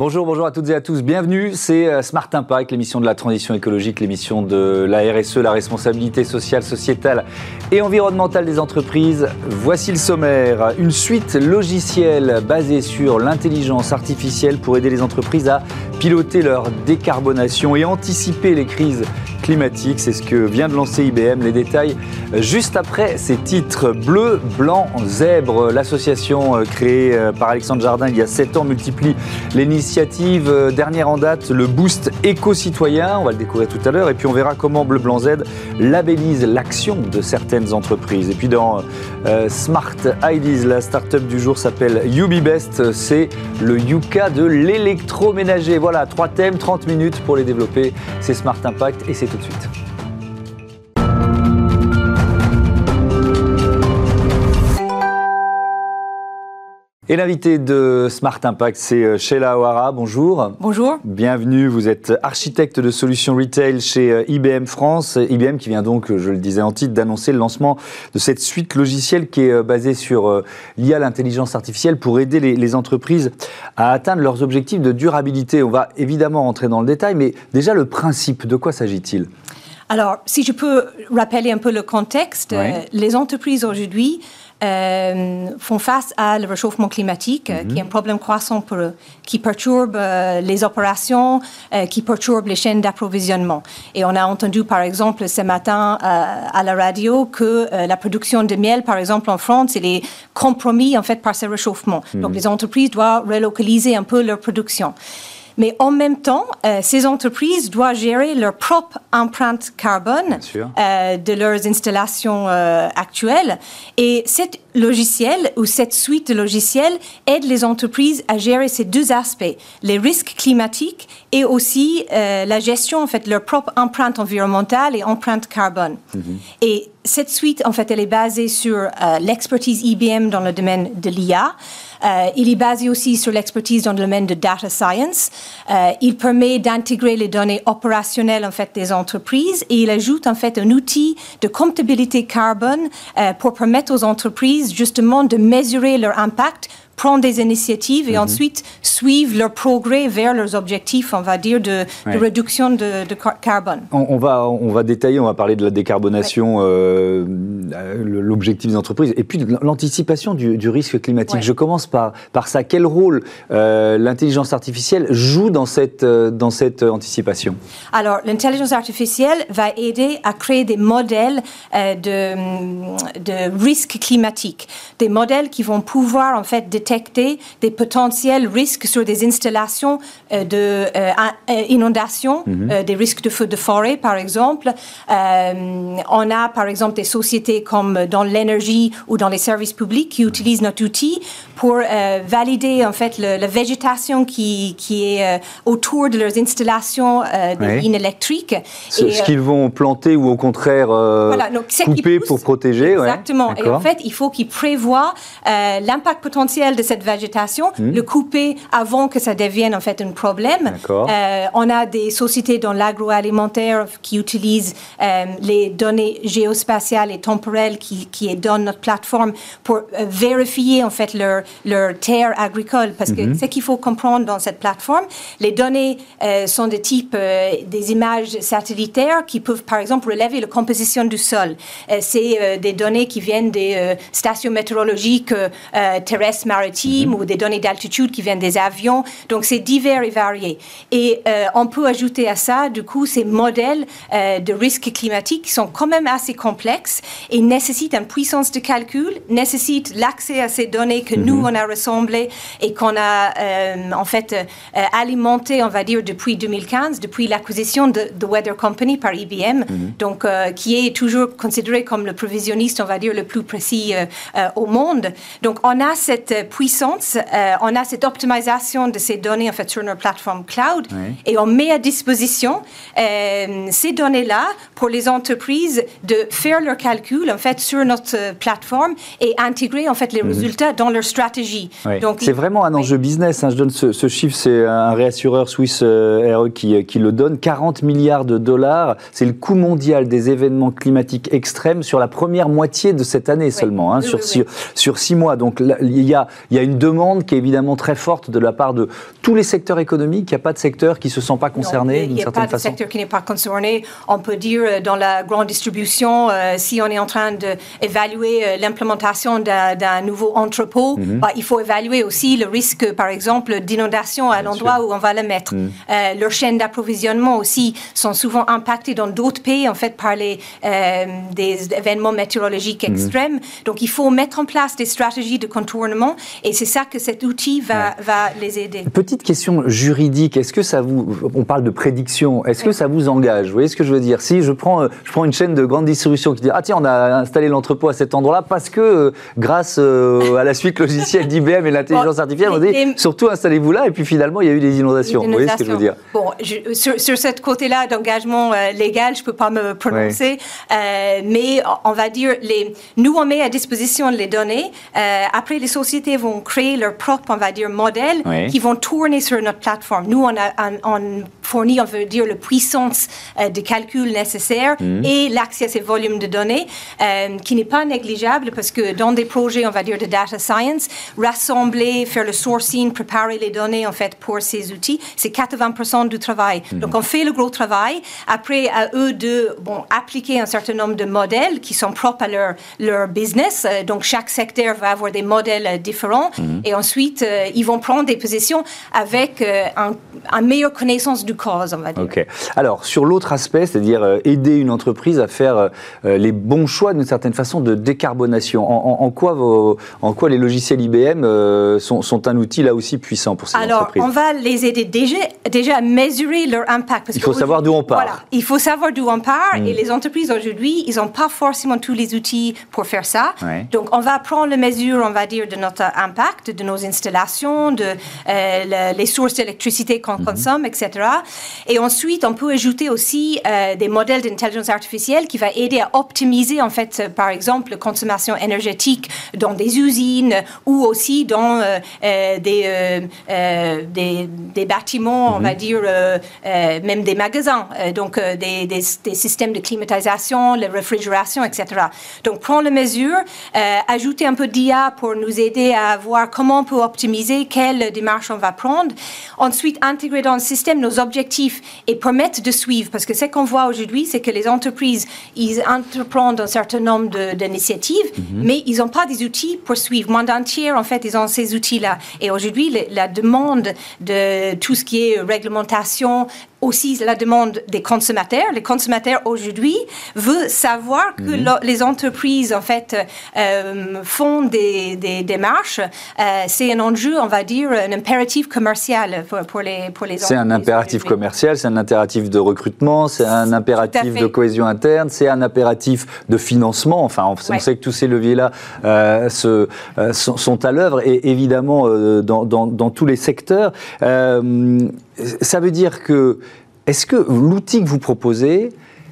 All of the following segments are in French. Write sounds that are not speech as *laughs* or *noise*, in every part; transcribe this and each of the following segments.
Bonjour, bonjour à toutes et à tous. Bienvenue, c'est euh, Smart Impact, l'émission de la transition écologique, l'émission de la RSE, la responsabilité sociale, sociétale et environnementale des entreprises. Voici le sommaire. Une suite logicielle basée sur l'intelligence artificielle pour aider les entreprises à piloter leur décarbonation et anticiper les crises C'est ce que vient de lancer IBM. Les détails euh, juste après ces titres. Bleu, blanc, zèbre. L'association euh, créée par Alexandre Jardin il y a 7 ans multiplie l'initiative initiative euh, dernière en date, le Boost éco-citoyen. On va le découvrir tout à l'heure. Et puis on verra comment Bleu Blanc Z labellise l'action de certaines entreprises. Et puis dans euh, Smart Ideas, la start-up du jour s'appelle UbiBest. C'est le Yuka de l'électroménager. Voilà, trois thèmes, 30 minutes pour les développer. C'est Smart Impact et c'est tout de suite. Et l'invité de Smart Impact, c'est euh, Sheila O'Hara. Bonjour. Bonjour. Bienvenue. Vous êtes architecte de solutions retail chez euh, IBM France. IBM qui vient donc, je le disais en titre, d'annoncer le lancement de cette suite logicielle qui est euh, basée sur l'IA, l'intelligence artificielle, pour aider les, les, entreprises à atteindre leurs objectifs de durabilité. On va évidemment rentrer dans le détail, mais déjà le principe, de quoi s'agit-il? Alors, si je peux rappeler un peu le contexte, oui. les entreprises aujourd'hui euh, font face à le réchauffement climatique, mm -hmm. qui est un problème croissant pour eux, qui perturbe euh, les opérations, euh, qui perturbe les chaînes d'approvisionnement. Et on a entendu, par exemple, ce matin à la radio que la production de miel, par exemple, en France, elle est compromis en fait par ce réchauffement. Mm -hmm. Donc, les entreprises doivent relocaliser un peu leur production. Mais en même temps, euh, ces entreprises doivent gérer leur propre empreinte carbone euh, de leurs installations euh, actuelles. Et cette logiciel ou cette suite de logiciels aide les entreprises à gérer ces deux aspects, les risques climatiques et aussi euh, la gestion, en fait, leur propre empreinte environnementale et empreinte carbone. Mm -hmm. Et cette suite, en fait, elle est basée sur euh, l'expertise IBM dans le domaine de l'IA. Euh, il est basé aussi sur l'expertise dans le domaine de data science. Euh, il permet d'intégrer les données opérationnelles en fait des entreprises et il ajoute en fait un outil de comptabilité carbone euh, pour permettre aux entreprises justement de mesurer leur impact prendre des initiatives et mm -hmm. ensuite suivre leur progrès vers leurs objectifs, on va dire, de, ouais. de réduction de, de, carbone. On, on, va, on va détailler, on va parler de la décarbonation, ouais. euh, l'objectif des entreprises, et puis l'anticipation du, du, risque climatique. Ouais. Je commence par, par ça. Quel rôle euh, l'intelligence artificielle joue dans cette, euh, dans cette anticipation? Alors, l'intelligence artificielle va aider à créer des modèles euh, de, de risque climatique, des modèles qui vont pouvoir, en fait, détecter des potentiels risques sur des installations euh, de euh, mm -hmm. euh, des risques de feux de forêt, par exemple. On a, par exemple, des sociétés comme dans l'énergie ou dans les services publics qui utilisent notre outil pour valider en fait le, la végétation qui, qui est autour de leurs installations oui. électriques. Ce, ce qu'ils vont planter ou au contraire voilà, donc, couper pour protéger. Exactement. Ouais. Et en fait, il faut qu'ils prévoient l'impact potentiel de cette végétation, mmh. le couper avant que ça devienne en fait un problème. Euh, on a des sociétés dans l'agroalimentaire qui utilisent euh, les données géospatiales et temporelles qui, qui donnent notre plateforme pour euh, vérifier en fait leur, leur terre agricole. Parce que mmh. ce qu'il faut comprendre dans cette plateforme, les données sont de type des images satellitaires qui peuvent par exemple relever la composition du sol. C'est des données qui viennent des stations météorologiques terrestres maritimes maritimes -hmm. ou des données d'altitude qui viennent des avions. Donc, c'est divers et varié. Et euh, on peut ajouter à ça, du coup, ces modèles euh, de risques climatiques qui sont quand même assez complexes et nécessitent une puissance de calcul, nécessitent l'accès à ces données que nous, on a rassemblées et qu'on a, euh, en fait, alimentées, on va dire, depuis 2015, depuis l'acquisition de The Weather Company par IBM, mm -hmm. donc, qui est toujours considéré comme le provisionniste, on va dire, le plus précis au monde. Donc, on a cette puissance, euh, on a cette optimisation de ces données en fait sur notre plateforme cloud oui. et on met à disposition euh, ces données-là pour les entreprises de faire leurs calculs en fait sur notre plateforme et intégrer en fait les mmh. résultats dans leur stratégie. Oui. Donc c'est vraiment un enjeu oui. business. Hein. Je donne ce, ce chiffre, c'est un réassureur suisse euh, RE qui, qui, le donne. 40 milliards de dollars, c'est le coût mondial des événements climatiques extrêmes sur la première moitié de cette année seulement, hein, sur, sur, sur, six mois. Donc là, il y a il y a une demande qui est évidemment très forte de la part de tous les secteurs économiques. Il n'y a pas de secteur qui ne se sent pas concerné d'une certaine façon. Il n'y a pas de secteur qui n'est pas concerné. On peut dire euh, dans la grande distribution, euh, si on est en train d'évaluer euh, l'implémentation d'un nouveau entrepôt, mhm. bah, il faut évaluer aussi le risque, par exemple, d'inondation à l'endroit où on va le mettre. Mhm. leurs chaînes d'approvisionnement aussi sont souvent impactées dans d'autres pays, en fait, par les, des événements météorologiques mhm. extrêmes. Donc, il faut mettre en place des stratégies de contournement et c'est ça que cet outil va, va les aider. Petite question juridique, est-ce que ça vous, on parle de prédiction, est-ce que ça vous engage? Vous voyez ce que je veux dire? Si je prends, euh, je prends une chaîne de grande distribution qui dit ah tiens on a installé l'entrepôt à cet endroit-là parce que euh, grâce euh, à la suite *laughs* logicielle d'IBM et l'intelligence artificielle, on dit surtout installez-vous là et puis finalement il y a eu des inondations. Vous voyez ce que je veux dire? Bon, sur, sur ce côté-là d'engagement légal, je peux pas me prononcer, mais on va dire les, nous on met à disposition les données. après les sociétés vont créer leur propre, on va dire, modèle qui vont tourner sur notre plateforme. Nous on, a, on fournit, on veut dire, la puissance de calcul nécessaire mm. et l'accès à ces volumes de données, euh, qui n'est pas négligeable parce que dans des projets, on va dire, de data science, rassembler, faire le sourcing, préparer les données, en fait, pour ces outils, c'est 80% du travail. Mm. Donc, on fait le gros travail. Après, à eux de bon, appliquer un certain nombre de modèles qui sont propres à leur, leur business. Euh, donc, chaque secteur va avoir des modèles euh, différents. Mm. Et ensuite, ils vont prendre des positions avec un, une meilleure connaissance du cause, on va dire. OK. Alors, sur l'autre aspect, c'est-à-dire euh, aider une entreprise à faire euh, euh, les bons choix d'une certaine façon de décarbonation. En, quoi, vos, en quoi les logiciels IBM sont, un outil là aussi puissant pour ces entreprises? Alors, on va les aider déjà, déjà à mesurer leur impact. il faut savoir d'où on part. Voilà, il faut savoir d'où on part et hmm. les entreprises aujourd'hui, ils n'ont pas forcément tous les outils pour faire ça. Donc, on va prendre la mesure, on va dire, de notre impact, de nos installations, de les sources d'électricité qu'on hmm. consomme, etc. Et ensuite, on peut ajouter aussi euh, des modèles d'intelligence artificielle qui va aider à optimiser, en fait, euh, par exemple, la consommation énergétique dans des usines ou aussi dans euh, des, des, des, bâtiments, on va mhm. dire, même des magasins, donc des, des, systèmes de climatisation, la réfrigération, etc. Donc, prendre la mesure, ajouter un peu d'IA pour nous aider à voir comment on peut optimiser, quelle démarche on va prendre. Ensuite, intégrer dans le système nos objectifs et permettre de suivre, parce que ce qu'on voit aujourd'hui, c'est que les entreprises, ils entreprennent un certain nombre d'initiatives, mhm. mais ils n'ont pas des outils pour suivre. Monde entier, en fait, ils ont ces outils-là. Et aujourd'hui, la demande de tout ce qui est réglementation, aussi la demande des consommateurs. Les consommateurs aujourd'hui veulent savoir que mhm. les entreprises en fait euh, font des, des démarches. Euh, c'est un enjeu, on va dire, un impératif commercial pour, pour les pour les. C'est un impératif commercial, c'est un impératif de recrutement, c'est un impératif de cohésion interne, c'est un impératif de financement. Enfin, on, sait que tous ces leviers-là euh, se, sont, à l'œuvre et évidemment dans, dans, dans, tous les secteurs. ça veut dire que est-ce que l'outil que vous proposez,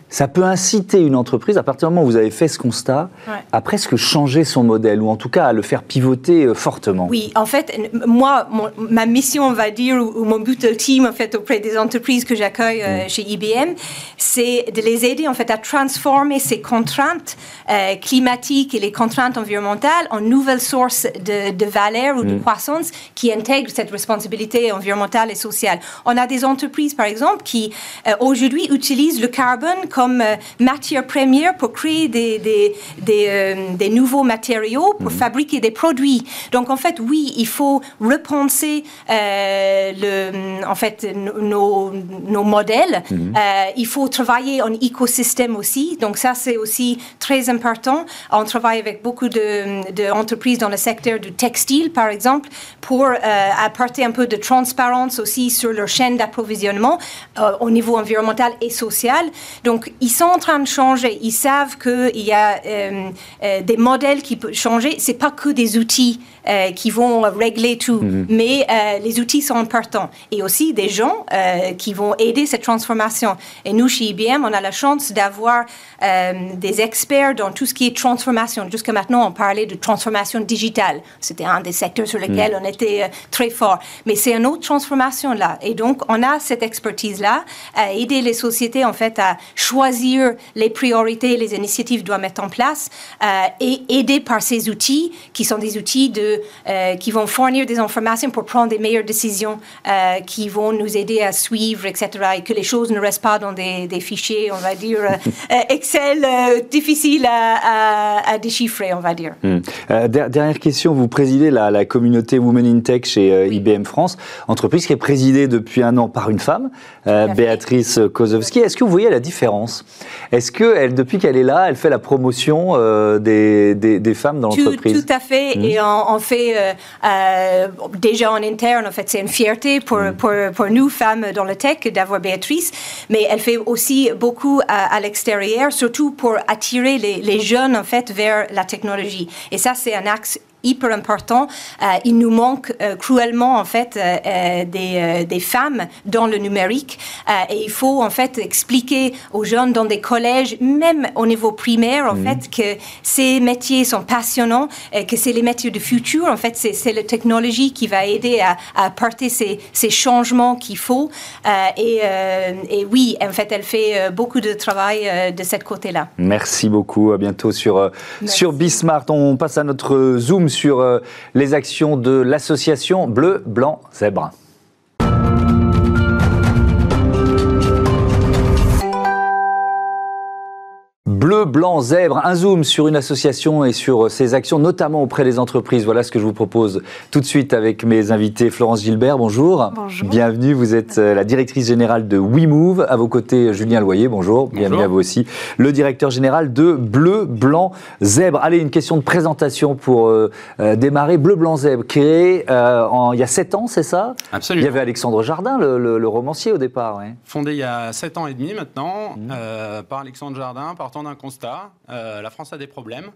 ça peut inciter une entreprise, à partir du moment où vous avez fait ce constat, à presque changer son modèle, ou en tout cas à le faire pivoter euh, fortement. Oui, en fait, moi, ma mission, on va dire, ou, mon but ultime, en fait, auprès des entreprises que j'accueille euh, mm. chez IBM, c'est de les aider, en fait, à transformer ces contraintes euh, climatiques et les contraintes environnementales en nouvelles sources de, de valeur ou de mm. croissance qui intègrent cette responsabilité environnementale et sociale. On a des entreprises, par exemple, qui aujourd'hui utilisent le carbone comme euh, matière première pour créer des, des, des, euh, nouveaux matériaux, pour mhm. fabriquer des produits. Donc en fait, oui, il faut repenser euh, le, en fait, nos, nos modèles. Mhm. il faut travailler en écosystème aussi. Donc ça, c'est aussi très important. On travaille avec beaucoup d'entreprises de, dans le secteur du textile, par exemple, pour apporter un peu de transparence aussi sur leur chaîne d'approvisionnement au niveau environnemental et social. Donc ils sont en train de changer. Ils savent qu'il y a euh, euh, des modèles qui peuvent changer. C'est pas que des outils euh, qui vont régler tout, mhm. mais les outils sont importants. Et aussi des gens qui vont aider cette transformation. Et nous, chez IBM, on a la chance d'avoir des experts dans tout ce qui est transformation. Jusqu'à maintenant, on parlait de transformation digitale. C'était un des secteurs sur lesquels mhm. on était très fort. Mais c'est une autre transformation là. Et donc, on a cette expertise-là à aider les sociétés, en fait, à choisir choisir les priorités, les initiatives doivent mettre en place et aider par ces outils qui sont des outils de, qui vont fournir des informations pour prendre des meilleures décisions, qui vont nous aider à suivre, etc. Et que les choses ne restent pas dans des, fichiers, on va dire, *laughs* Excel difficiles à, déchiffrer, on va dire. Hmm. dernière question, vous présidez la, la communauté Women in Tech chez IBM France, entreprise qui est présidée depuis un an par une femme, Béatrice Kozowski. Est-ce que vous voyez la différence? Est-ce que depuis qu'elle est là, elle fait la promotion euh, des, des, femmes dans l'entreprise? tout, à fait. Hmm. Et on, fait euh, euh, déjà en interne, en fait, c'est une fierté pour, hmm. pour, pour, nous, femmes dans le tech, d'avoir Béatrice. Mais elle fait aussi beaucoup à, l'extérieur, surtout pour attirer les, les jeunes, en fait, vers la technologie. Et ça, c'est un axe hyper important. Euh, il nous manque euh, cruellement en fait euh, des, des, femmes dans le numérique et il faut en fait expliquer aux jeunes dans des collèges, même au niveau primaire en mhm. fait, que ces métiers sont passionnants, et que c'est les métiers du futur. En fait, c'est la technologie qui va aider à, à apporter ces, ces changements qu'il faut. Et, et, oui, en fait, elle fait beaucoup de travail de cette côté-là. Merci beaucoup. À bientôt sur, sur Bismart. On passe à notre Zoom sur euh, les actions de l'association Bleu, Blanc, Zèbre. Bleu, blanc, zèbre, un zoom sur une association et sur ses actions, notamment auprès des entreprises. Voilà ce que je vous propose tout de suite avec mes invités. Florence Gilbert, bonjour. Bonjour. Bienvenue, vous êtes euh, la directrice générale de WeMove. À vos côtés, Julien Loyer, bonjour. Bienvenue à vous aussi. Le directeur général de Bleu, blanc, zèbre. Allez, une question de présentation pour euh, euh, démarrer. Bleu, blanc, zèbre, créé il y a sept ans, c'est ça? Absolument. Il y avait Alexandre Jardin, le, romancier au départ. Fondé il y a sept ans et demi maintenant, mmh. par Alexandre Jardin, partant d'un constat, euh, la France a des problèmes.